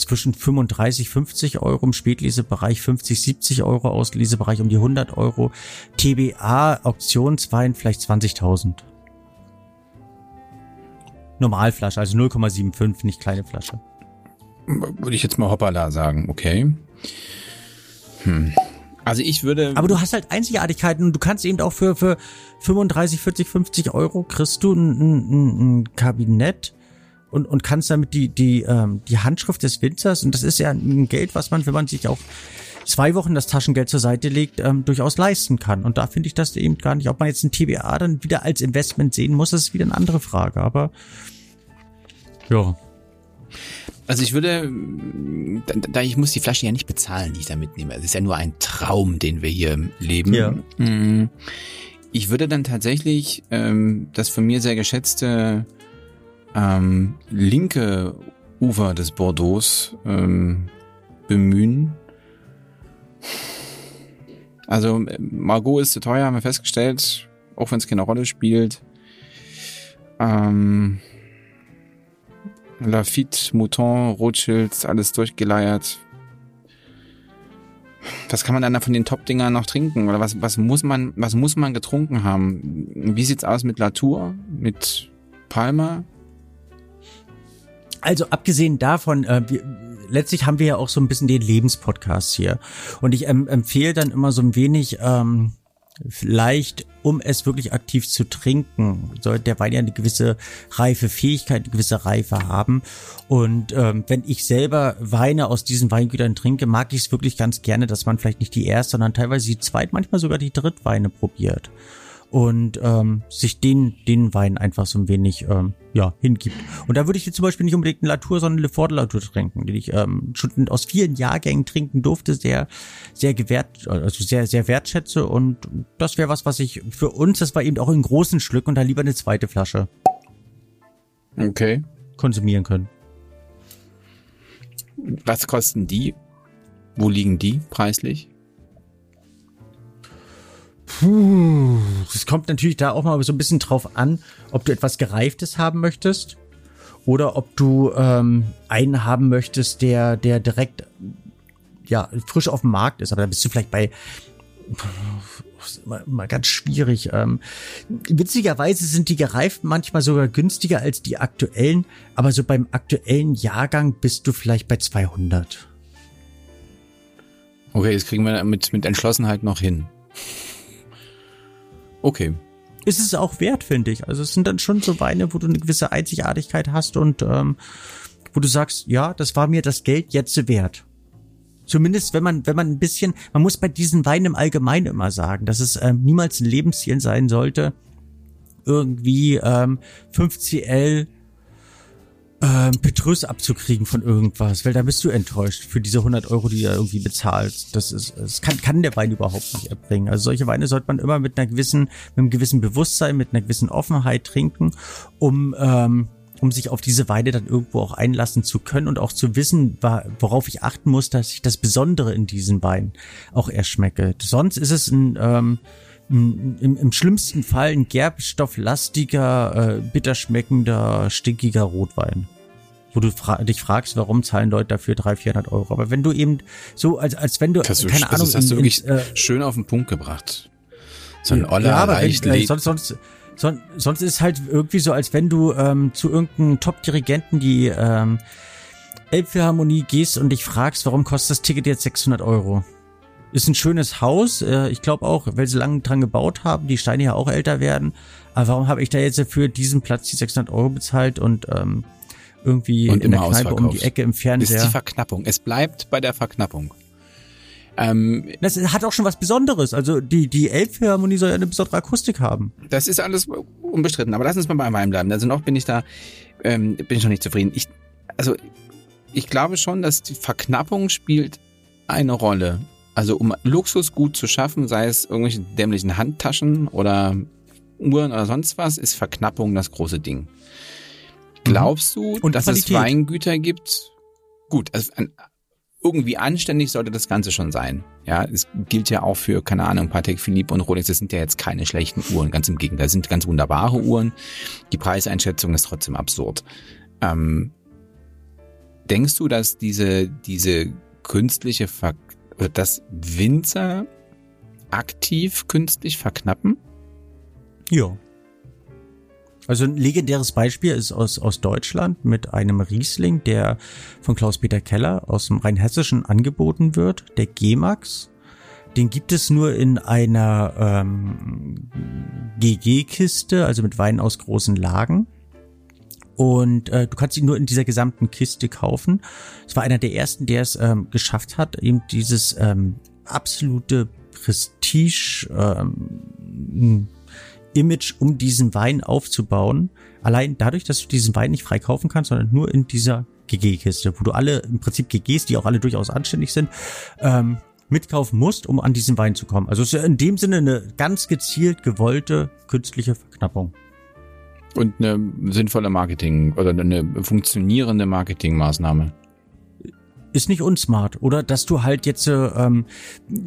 zwischen 35, 50 Euro, im Spätlesebereich 50, 70 Euro, Auslesebereich um die 100 Euro, TBA, Auktionswein vielleicht 20.000. Normalflasche, also 0,75, nicht kleine Flasche. Würde ich jetzt mal hoppala sagen, okay. Hm. Also ich würde. Aber du hast halt Einzigartigkeiten und du kannst eben auch für, für 35, 40, 50 Euro kriegst du ein, ein, ein Kabinett und, und kannst damit die, die, ähm, die Handschrift des Winzers, und das ist ja ein Geld, was man, wenn man sich auch zwei Wochen das Taschengeld zur Seite legt, ähm, durchaus leisten kann. Und da finde ich das eben gar nicht. Ob man jetzt ein TBA dann wieder als Investment sehen muss, das ist wieder eine andere Frage. Aber ja. Also ich würde, da, da ich muss die Flasche ja nicht bezahlen, die ich da mitnehme. Es ist ja nur ein Traum, den wir hier leben. Ja. Mm. Ich würde dann tatsächlich ähm, das von mir sehr geschätzte ähm, linke Ufer des Bordeaux ähm, bemühen. Also Margot ist zu teuer, haben wir festgestellt, auch wenn es keine Rolle spielt. Ähm, Lafitte, Mouton, Rothschild, alles durchgeleiert. Was kann man dann da von den Top-Dingern noch trinken? Oder was, was muss man, was muss man getrunken haben? Wie sieht's aus mit Latour? Mit Palmer? Also abgesehen davon, äh, wir, letztlich haben wir ja auch so ein bisschen den Lebenspodcast hier. Und ich ähm, empfehle dann immer so ein wenig ähm, vielleicht, um es wirklich aktiv zu trinken, sollte der Wein ja eine gewisse reife Fähigkeit, eine gewisse Reife haben. Und ähm, wenn ich selber Weine aus diesen Weingütern trinke, mag ich es wirklich ganz gerne, dass man vielleicht nicht die erste, sondern teilweise die zweit, manchmal sogar die Drittweine probiert und ähm, sich den, den Wein einfach so ein wenig ähm, ja, hingibt. Und da würde ich jetzt zum Beispiel nicht unbedingt eine Latour, sondern eine Ford Latour trinken, den ich ähm, schon aus vielen Jahrgängen trinken durfte, sehr, sehr gewährt, also sehr, sehr wertschätze. Und das wäre was, was ich für uns, das war eben auch in großen Schlücken und da lieber eine zweite Flasche. Okay. Konsumieren können. Was kosten die? Wo liegen die preislich? Puh, es kommt natürlich da auch mal so ein bisschen drauf an, ob du etwas Gereiftes haben möchtest oder ob du ähm, einen haben möchtest, der, der direkt ja frisch auf dem Markt ist. Aber da bist du vielleicht bei mal, mal ganz schwierig. Ähm, witzigerweise sind die gereiften manchmal sogar günstiger als die aktuellen, aber so beim aktuellen Jahrgang bist du vielleicht bei 200. Okay, das kriegen wir mit, mit Entschlossenheit noch hin. Okay. Ist es auch wert, finde ich. Also es sind dann schon so Weine, wo du eine gewisse Einzigartigkeit hast und ähm, wo du sagst, ja, das war mir das Geld jetzt wert. Zumindest wenn man, wenn man ein bisschen, man muss bei diesen Weinen im Allgemeinen immer sagen, dass es ähm, niemals ein Lebensziel sein sollte, irgendwie ähm, 5CL ähm, Petrus abzukriegen von irgendwas, weil da bist du enttäuscht für diese 100 Euro, die du irgendwie bezahlst. Das ist, das kann, kann der Wein überhaupt nicht erbringen. Also solche Weine sollte man immer mit einer gewissen, mit einem gewissen Bewusstsein, mit einer gewissen Offenheit trinken, um, ähm, um sich auf diese Weine dann irgendwo auch einlassen zu können und auch zu wissen, worauf ich achten muss, dass ich das Besondere in diesen Weinen auch erschmecke. Sonst ist es ein, ähm, im, im schlimmsten Fall ein gerbstofflastiger, äh, bitterschmeckender, stinkiger Rotwein. Wo du fra dich fragst, warum zahlen Leute dafür 300, 400 Euro. Aber wenn du eben so, als, als wenn du, das keine du, Ahnung. Das hast du wirklich in, äh, schön auf den Punkt gebracht. So ein Oller ja, aber wenn, äh, sonst, sonst, sonst, sonst ist es halt irgendwie so, als wenn du ähm, zu irgendeinem Top-Dirigenten die ähm, Elbphilharmonie gehst und dich fragst, warum kostet das Ticket jetzt 600 Euro? Ist ein schönes Haus. Äh, ich glaube auch, weil sie lange dran gebaut haben, die Steine ja auch älter werden. Aber warum habe ich da jetzt für diesen Platz die 600 Euro bezahlt und ähm, irgendwie und in der Kneipe um die Ecke im Fernseher? Das ist die Verknappung. Es bleibt bei der Verknappung. Ähm, das hat auch schon was Besonderes. Also die, die Elbphilharmonie soll ja eine besondere Akustik haben. Das ist alles unbestritten. Aber lass uns mal bei meinem bleiben. Also noch bin ich da, ähm, bin ich noch nicht zufrieden. Ich, also ich glaube schon, dass die Verknappung spielt eine Rolle. Also um Luxusgut zu schaffen, sei es irgendwelche dämlichen Handtaschen oder Uhren oder sonst was, ist Verknappung das große Ding. Glaubst du, Und dass Qualität. es Weingüter gibt? Gut, also irgendwie anständig sollte das Ganze schon sein. Ja, es gilt ja auch für, keine Ahnung, Patek Philippe und Rolex, das sind ja jetzt keine schlechten Uhren, ganz im Gegenteil, das sind ganz wunderbare Uhren. Die Preiseinschätzung ist trotzdem absurd. Ähm, denkst du, dass diese, diese künstliche Ver dass Winzer aktiv künstlich verknappen? Ja. Also ein legendäres Beispiel ist aus, aus Deutschland mit einem Riesling, der von Klaus-Peter Keller aus dem Rheinhessischen angeboten wird, der G-Max. Den gibt es nur in einer ähm, GG-Kiste, also mit Wein aus großen Lagen. Und äh, du kannst ihn nur in dieser gesamten Kiste kaufen. Es war einer der ersten, der es ähm, geschafft hat, eben dieses ähm, absolute Prestige ähm, Image um diesen Wein aufzubauen. Allein dadurch, dass du diesen Wein nicht frei kaufen kannst, sondern nur in dieser GG-Kiste, wo du alle im Prinzip GGs, die auch alle durchaus anständig sind, ähm, mitkaufen musst, um an diesen Wein zu kommen. Also es ist ja in dem Sinne eine ganz gezielt gewollte künstliche Verknappung. Und eine sinnvolle Marketing oder eine funktionierende Marketingmaßnahme. Ist nicht unsmart. Oder dass du halt jetzt ähm,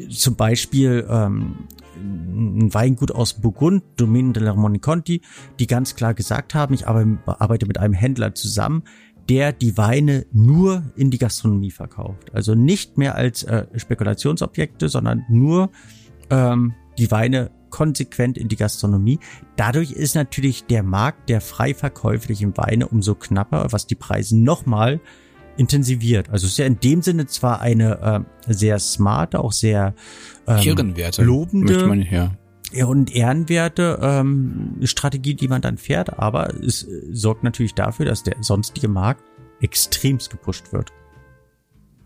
zum Beispiel ähm, ein Weingut aus Burgund, Domaine de la Moniconti, die ganz klar gesagt haben, ich arbeite mit einem Händler zusammen, der die Weine nur in die Gastronomie verkauft. Also nicht mehr als äh, Spekulationsobjekte, sondern nur ähm, die Weine konsequent in die Gastronomie. Dadurch ist natürlich der Markt der frei verkäuflichen Weine umso knapper, was die Preise nochmal intensiviert. Also es ist ja in dem Sinne zwar eine äh, sehr smarte, auch sehr ähm, Ehrenwerte, lobende, man, ja. und ehrenwerte ähm, Strategie, die man dann fährt, aber es sorgt natürlich dafür, dass der sonstige Markt extremst gepusht wird.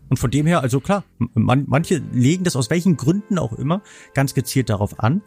Und von dem her, also klar, man, manche legen das aus welchen Gründen auch immer ganz gezielt darauf an.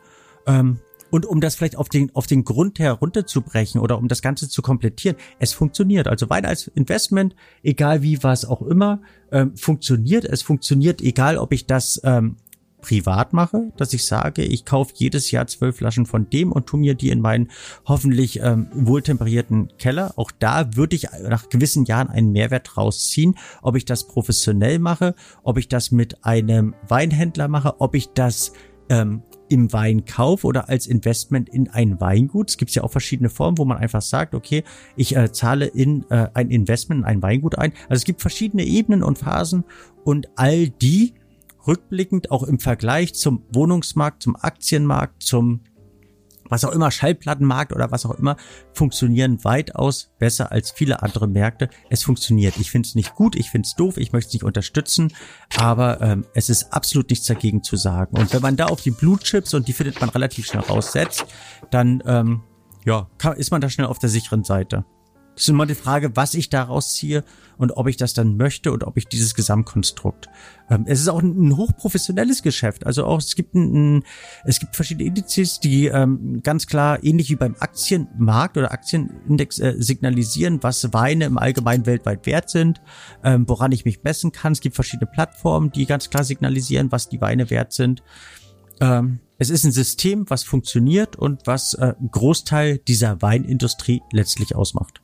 Ähm, und um das vielleicht auf den, auf den Grund herunterzubrechen oder um das Ganze zu komplettieren, es funktioniert. Also Wein als Investment, egal wie was auch immer, ähm, funktioniert. Es funktioniert, egal ob ich das ähm, privat mache, dass ich sage, ich kaufe jedes Jahr zwölf Flaschen von dem und tu mir die in meinen hoffentlich ähm, wohltemperierten Keller. Auch da würde ich nach gewissen Jahren einen Mehrwert rausziehen. Ob ich das professionell mache, ob ich das mit einem Weinhändler mache, ob ich das ähm, im Weinkauf oder als Investment in ein Weingut. Es gibt ja auch verschiedene Formen, wo man einfach sagt, okay, ich äh, zahle in äh, ein Investment in ein Weingut ein. Also es gibt verschiedene Ebenen und Phasen und all die rückblickend auch im Vergleich zum Wohnungsmarkt, zum Aktienmarkt, zum was auch immer, Schallplattenmarkt oder was auch immer, funktionieren weitaus besser als viele andere Märkte. Es funktioniert. Ich finde es nicht gut, ich finde es doof, ich möchte es nicht unterstützen, aber ähm, es ist absolut nichts dagegen zu sagen. Und wenn man da auf die Blue Chips, und die findet man relativ schnell raussetzt, dann ähm, ja, kann, ist man da schnell auf der sicheren Seite. Das ist immer die Frage, was ich daraus ziehe und ob ich das dann möchte und ob ich dieses Gesamtkonstrukt. Ähm, es ist auch ein, ein, hochprofessionelles Geschäft. Also auch es gibt ein, ein es gibt verschiedene Indizes, die ähm, ganz klar ähnlich wie beim Aktienmarkt oder Aktienindex äh, signalisieren, was Weine im Allgemeinen weltweit wert sind, ähm, woran ich mich messen kann. Es gibt verschiedene Plattformen, die ganz klar signalisieren, was die Weine wert sind. Ähm, es ist ein System, was funktioniert und was äh, Großteil dieser Weinindustrie letztlich ausmacht.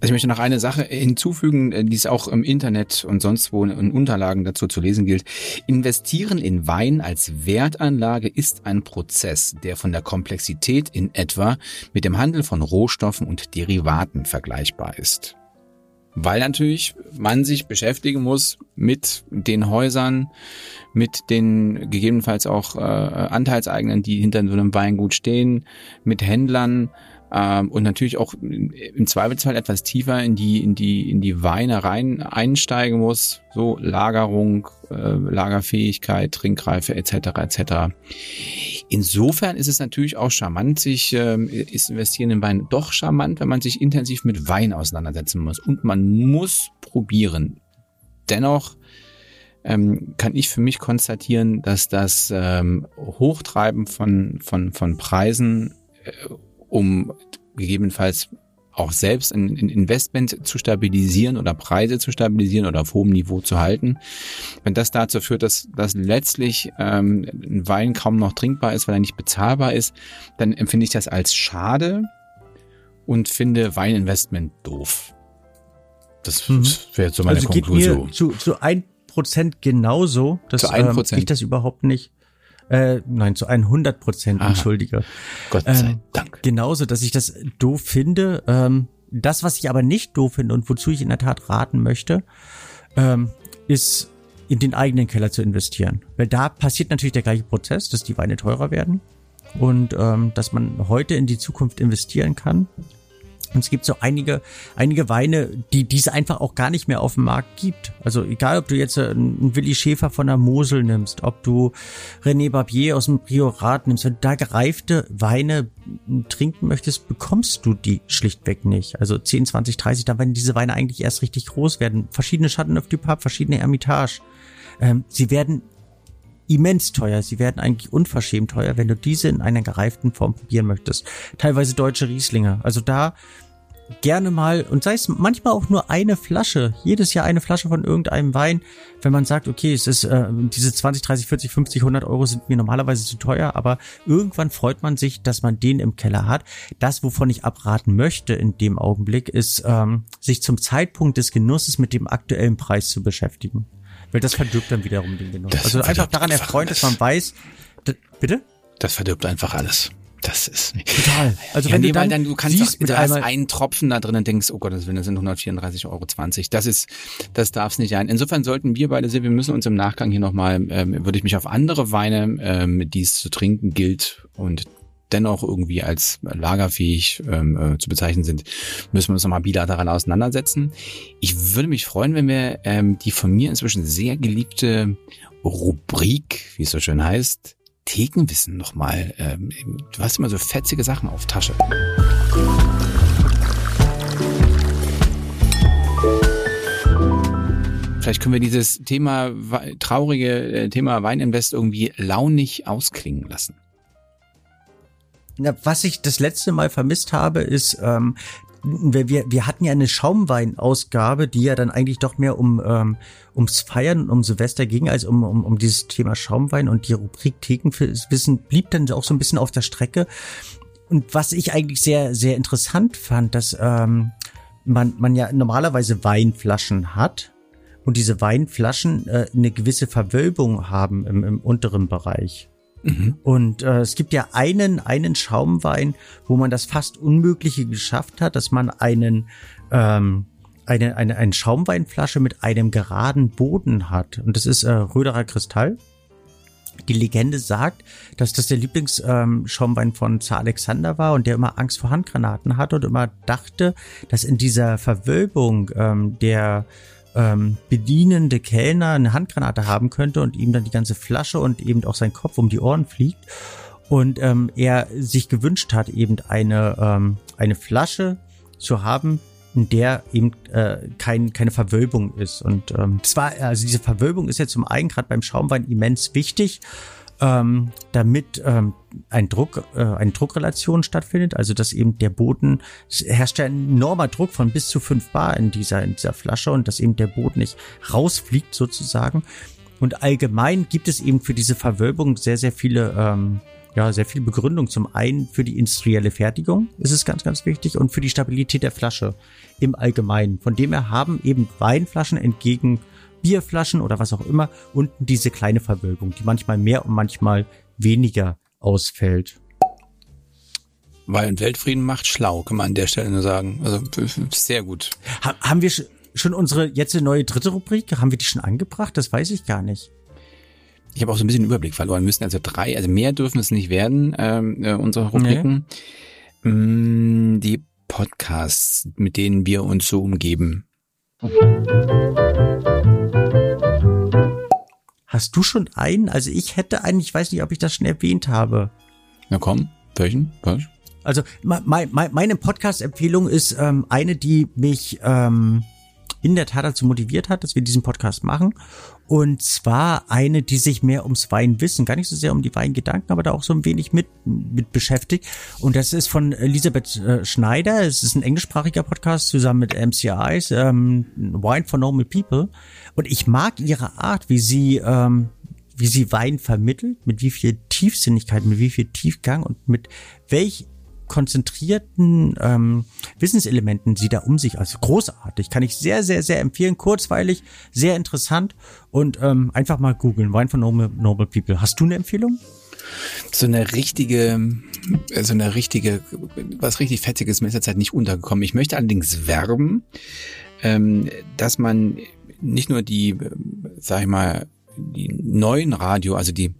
Also ich möchte noch eine Sache hinzufügen, äh, die es auch im Internet und sonst wo in Unterlagen dazu zu lesen gilt. Investieren in Wein als Wertanlage ist ein Prozess, der von der Komplexität in etwa mit dem Handel von Rohstoffen und Derivaten vergleichbar ist. Weil natürlich man sich beschäftigen muss mit den Häusern, mit den gegebenenfalls auch äh, Anteilseignern, die hinter so einem Weingut stehen, mit Händlern, ähm, und natürlich auch im Zweifelsfall etwas tiefer in die in die in die Weine rein einsteigen muss, so Lagerung, äh, Lagerfähigkeit, Trinkreife etc. etc. Insofern ist es natürlich auch charmant, sich äh, ist investieren in Wein doch charmant, wenn man sich intensiv mit Wein auseinandersetzen muss und man muss probieren. Dennoch ähm, kann ich für mich konstatieren, dass das ähm, Hochtreiben von, von, von Preisen äh, um gegebenenfalls auch selbst ein Investment zu stabilisieren oder Preise zu stabilisieren oder auf hohem Niveau zu halten. Wenn das dazu führt, dass, dass letztlich ähm, ein Wein kaum noch trinkbar ist, weil er nicht bezahlbar ist, dann empfinde ich das als schade und finde Weininvestment doof. Das mhm. wäre jetzt so meine also Konklusion. Geht mir zu, zu ein Prozent genauso, dass zu ähm, ich das überhaupt nicht äh, nein, zu 100 Prozent, entschuldige. Gott sei ähm, Dank. Genauso, dass ich das doof finde. Ähm, das, was ich aber nicht doof finde und wozu ich in der Tat raten möchte, ähm, ist in den eigenen Keller zu investieren. Weil da passiert natürlich der gleiche Prozess, dass die Weine teurer werden und ähm, dass man heute in die Zukunft investieren kann und es gibt so einige, einige Weine, die diese einfach auch gar nicht mehr auf dem Markt gibt. Also egal, ob du jetzt äh, einen Willi Schäfer von der Mosel nimmst, ob du René Barbier aus dem Priorat nimmst, wenn du da gereifte Weine trinken möchtest, bekommst du die schlichtweg nicht. Also 10, 20, 30, dann werden diese Weine eigentlich erst richtig groß werden. Verschiedene Schatten auf die Pub, verschiedene Ermitage. Ähm, sie werden immens teuer. Sie werden eigentlich unverschämt teuer, wenn du diese in einer gereiften Form probieren möchtest. Teilweise deutsche Rieslinge. Also da gerne mal und sei es manchmal auch nur eine Flasche, jedes Jahr eine Flasche von irgendeinem Wein, wenn man sagt, okay, es ist äh, diese 20, 30, 40, 50, 100 Euro sind mir normalerweise zu teuer, aber irgendwann freut man sich, dass man den im Keller hat. Das, wovon ich abraten möchte in dem Augenblick, ist ähm, sich zum Zeitpunkt des Genusses mit dem aktuellen Preis zu beschäftigen. Weil das verdirbt dann wiederum den Genuss. Das also einfach daran erfreut, dass man weiß, bitte? Das verdirbt einfach alles. Das ist nicht. Total. Also ja, wenn nee, du dann, dann du kannst siehst, doch, du hast einen Tropfen da drin und denkst, oh Gott, das sind 134,20 Euro. Das ist, das darf es nicht sein. Insofern sollten wir beide sehen, wir müssen uns im Nachgang hier nochmal, ähm, würde ich mich auf andere Weine, ähm, die es zu trinken gilt und dennoch irgendwie als lagerfähig ähm, äh, zu bezeichnen sind, müssen wir uns nochmal bilateral auseinandersetzen. Ich würde mich freuen, wenn wir ähm, die von mir inzwischen sehr geliebte Rubrik, wie es so schön heißt, Thekenwissen nochmal. Ähm, du hast immer so fetzige Sachen auf Tasche. Vielleicht können wir dieses Thema, traurige äh, Thema Weininvest irgendwie launig ausklingen lassen. Ja, was ich das letzte Mal vermisst habe, ist, ähm, wir, wir, wir hatten ja eine Schaumwein-Ausgabe, die ja dann eigentlich doch mehr um ähm, ums Feiern und um Silvester ging, als um, um, um dieses Thema Schaumwein und die Rubrik Thekenwissen blieb dann auch so ein bisschen auf der Strecke. Und was ich eigentlich sehr, sehr interessant fand, dass ähm, man, man ja normalerweise Weinflaschen hat und diese Weinflaschen äh, eine gewisse Verwölbung haben im, im unteren Bereich. Mhm. Und äh, es gibt ja einen, einen Schaumwein, wo man das fast Unmögliche geschafft hat, dass man einen, ähm, eine, eine, eine Schaumweinflasche mit einem geraden Boden hat. Und das ist äh, Röderer Kristall. Die Legende sagt, dass das der Lieblingsschaumwein ähm, von Zar Alexander war und der immer Angst vor Handgranaten hatte und immer dachte, dass in dieser Verwölbung ähm, der ähm, bedienende Kellner eine Handgranate haben könnte und ihm dann die ganze Flasche und eben auch sein Kopf um die Ohren fliegt. Und ähm, er sich gewünscht hat, eben eine, ähm, eine Flasche zu haben, in der eben äh, kein, keine Verwölbung ist. Und ähm, zwar, also diese Verwölbung ist ja zum einen gerade beim Schaumwein immens wichtig ähm, damit ähm, ein Druck, äh, eine Druckrelation stattfindet, also dass eben der Boden, es herrscht ja ein enormer Druck von bis zu fünf Bar in dieser, in dieser Flasche und dass eben der Boden nicht rausfliegt sozusagen. Und allgemein gibt es eben für diese Verwölbung sehr, sehr viele, ähm, ja, sehr viel Begründung. Zum einen für die industrielle Fertigung ist es ganz, ganz wichtig und für die Stabilität der Flasche im Allgemeinen. Von dem her haben eben Weinflaschen entgegen Bierflaschen oder was auch immer unten diese kleine Verwölbung, die manchmal mehr und manchmal weniger ausfällt. Weil ein Weltfrieden macht schlau, kann man an der Stelle nur sagen. Also sehr gut. Ha haben wir schon unsere jetzt eine neue dritte Rubrik? Haben wir die schon angebracht? Das weiß ich gar nicht. Ich habe auch so ein bisschen Überblick verloren. Müssen also drei, also mehr dürfen es nicht werden, ähm, äh, unsere Rubriken. Nee. Mm, die Podcasts, mit denen wir uns so umgeben. Hast du schon einen? Also ich hätte einen, ich weiß nicht, ob ich das schon erwähnt habe. Na komm, welchen? Was? Also mein, mein, meine Podcast-Empfehlung ist ähm, eine, die mich ähm, in der Tat dazu motiviert hat, dass wir diesen Podcast machen. Und zwar eine, die sich mehr ums Weinwissen, gar nicht so sehr um die Weingedanken, aber da auch so ein wenig mit, mit beschäftigt. Und das ist von Elisabeth äh, Schneider. Es ist ein englischsprachiger Podcast zusammen mit MCIs, ähm, Wine for Normal People. Und ich mag ihre Art, wie sie, ähm, wie sie Wein vermittelt, mit wie viel Tiefsinnigkeit, mit wie viel Tiefgang und mit welch konzentrierten ähm, Wissenselementen sie da um sich. Also großartig. Kann ich sehr, sehr, sehr empfehlen. Kurzweilig, sehr interessant und ähm, einfach mal googeln. Wine for Normal, Normal People. Hast du eine Empfehlung? So eine richtige, so eine richtige, was richtig Fetziges mir ist jetzt halt nicht untergekommen. Ich möchte allerdings werben, ähm, dass man nicht nur die, sag ich mal, die neuen Radio, also die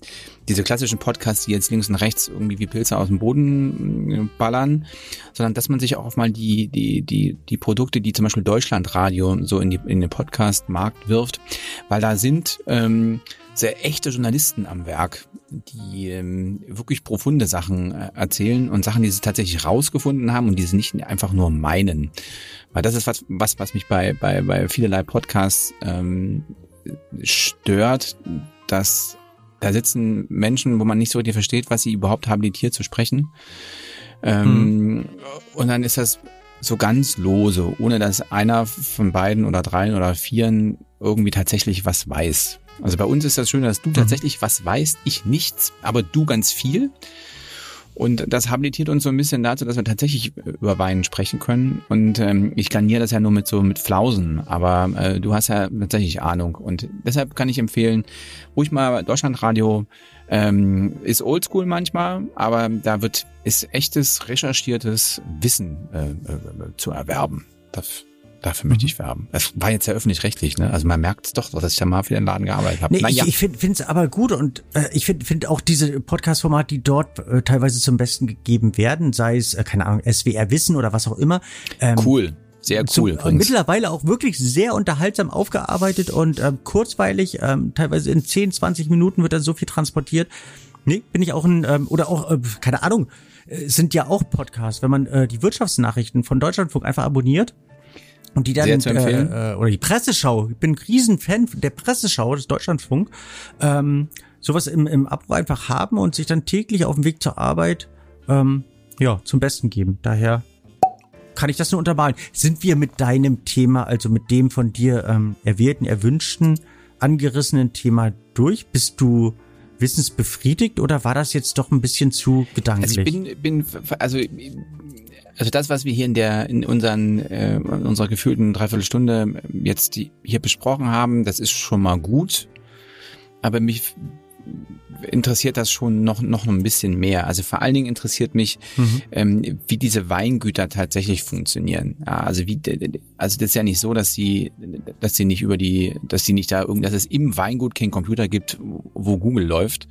diese klassischen Podcasts, die jetzt links und rechts irgendwie wie Pilze aus dem Boden äh, ballern, sondern dass man sich auch mal die die die die Produkte, die zum Beispiel Deutschlandradio so in die in den Podcast-Markt wirft, weil da sind ähm, sehr echte Journalisten am Werk, die ähm, wirklich profunde Sachen äh, erzählen und Sachen, die sie tatsächlich rausgefunden haben und die sie nicht einfach nur meinen. Weil das ist was, was, was mich bei, bei, bei vielerlei Podcasts ähm, stört, dass da sitzen Menschen, wo man nicht so richtig versteht, was sie überhaupt habilitiert zu sprechen. Ähm, mhm. Und dann ist das so ganz lose, ohne dass einer von beiden oder dreien oder vieren irgendwie tatsächlich was weiß. Also bei uns ist das schön, dass du mhm. tatsächlich was weißt, ich nichts, aber du ganz viel. Und das habilitiert uns so ein bisschen dazu, dass wir tatsächlich über Wein sprechen können. Und ähm, ich garniere das ja nur mit so mit Flausen, aber äh, du hast ja tatsächlich Ahnung. Und deshalb kann ich empfehlen, ruhig mal Deutschlandradio ähm, ist oldschool manchmal, aber da wird ist echtes recherchiertes Wissen äh, äh, zu erwerben. Das Dafür möchte ich mhm. werben. Es war jetzt ja öffentlich-rechtlich, ne? Also man merkt es doch, dass ich da mal für den Laden gearbeitet habe. Nee, naja. Ich, ich finde es aber gut und äh, ich finde find auch diese Podcast-Formate, die dort äh, teilweise zum Besten gegeben werden, sei es, äh, keine Ahnung, SWR Wissen oder was auch immer. Ähm, cool. Sehr cool. Zum, mittlerweile auch wirklich sehr unterhaltsam aufgearbeitet und ähm, kurzweilig, ähm, teilweise in 10, 20 Minuten wird da so viel transportiert. Nee, bin ich auch ein, ähm, oder auch, äh, keine Ahnung, äh, sind ja auch Podcasts, wenn man äh, die Wirtschaftsnachrichten von Deutschlandfunk einfach abonniert und die dann. Äh, äh, oder die Presseschau, ich bin ein Riesenfan der Presseschau des Deutschlandfunk, ähm, sowas im, im Abo einfach haben und sich dann täglich auf dem Weg zur Arbeit ähm, ja zum Besten geben. Daher kann ich das nur untermalen. Sind wir mit deinem Thema, also mit dem von dir ähm, erwählten, erwünschten, angerissenen Thema durch? Bist du wissensbefriedigt oder war das jetzt doch ein bisschen zu gedanklich? Also ich bin, bin also also das, was wir hier in der in unseren äh, unserer gefühlten Dreiviertelstunde jetzt die, hier besprochen haben, das ist schon mal gut. Aber mich interessiert das schon noch, noch ein bisschen mehr. Also vor allen Dingen interessiert mich, mhm. ähm, wie diese Weingüter tatsächlich funktionieren. Ja, also wie, also das ist ja nicht so, dass sie, dass sie nicht über die, dass sie nicht da irgend, dass es im Weingut keinen Computer gibt, wo Google läuft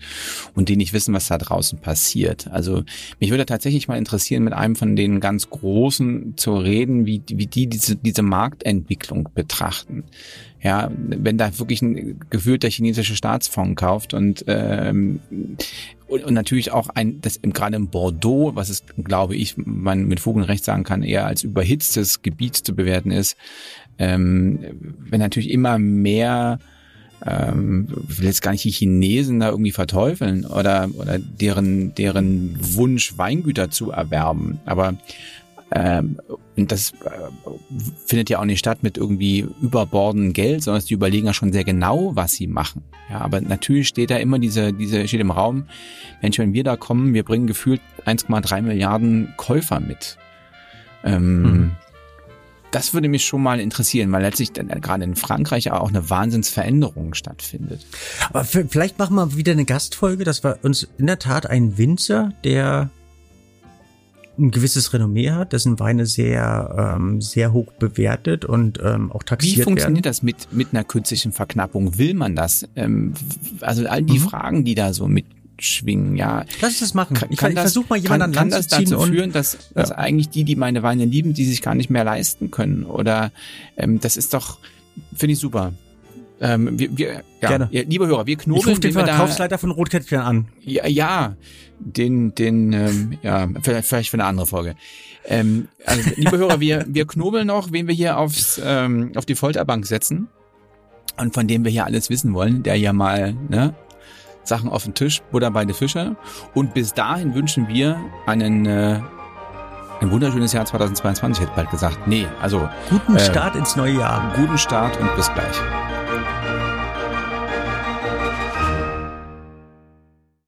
und die nicht wissen, was da draußen passiert. Also mich würde tatsächlich mal interessieren, mit einem von den ganz Großen zu reden, wie, wie die diese, diese Marktentwicklung betrachten. Ja, wenn da wirklich ein gefühlt der chinesische Staatsfonds kauft und ähm, und, und natürlich auch ein, das gerade in Bordeaux, was es, glaube ich, man mit Fug und Recht sagen kann, eher als überhitztes Gebiet zu bewerten ist, ähm, wenn natürlich immer mehr ähm, will jetzt gar nicht die Chinesen da irgendwie verteufeln oder oder deren deren Wunsch Weingüter zu erwerben, aber ähm, und das äh, findet ja auch nicht statt mit irgendwie überborden Geld, sondern die überlegen ja schon sehr genau, was sie machen. Ja, aber natürlich steht da immer diese, diese steht im Raum, Mensch, wenn wir da kommen, wir bringen gefühlt 1,3 Milliarden Käufer mit. Ähm, mhm. Das würde mich schon mal interessieren, weil letztlich dann gerade in Frankreich auch eine Wahnsinnsveränderung stattfindet. Aber vielleicht machen wir wieder eine Gastfolge. Das war uns in der Tat ein Winzer, der ein gewisses Renommee hat, dessen Weine sehr, ähm, sehr hoch bewertet und ähm, auch taxiert werden. Wie funktioniert werden. das mit, mit einer künstlichen Verknappung? Will man das? Ähm, also all die mhm. Fragen, die da so mit schwingen, ja. Lass uns das machen. Kann, ich, kann, ich versuche mal jemanden an Land kann das dazu führen, dass, dass ja. eigentlich die, die meine Weine lieben, die sich gar nicht mehr leisten können? Oder ähm, das ist doch, finde ich super. Ähm, wir, wir, ja, Gerne. Ja, liebe Hörer, wir knobeln. Ich rufe den Verkaufsleiter von Rotkäppchen an. Ja, ja den, den, ähm, ja, vielleicht, für eine andere Folge. Ähm, also, liebe Hörer, wir, wir knobeln noch, wen wir hier aufs, ähm, auf die Folterbank setzen und von dem wir hier alles wissen wollen, der ja mal, ne, Sachen auf den Tisch, Butter bei den Fische. Und bis dahin wünschen wir einen, äh, ein wunderschönes Jahr 2022, hätte bald gesagt. Nee, also. Guten äh, Start ins neue Jahr. Guten Start und bis gleich.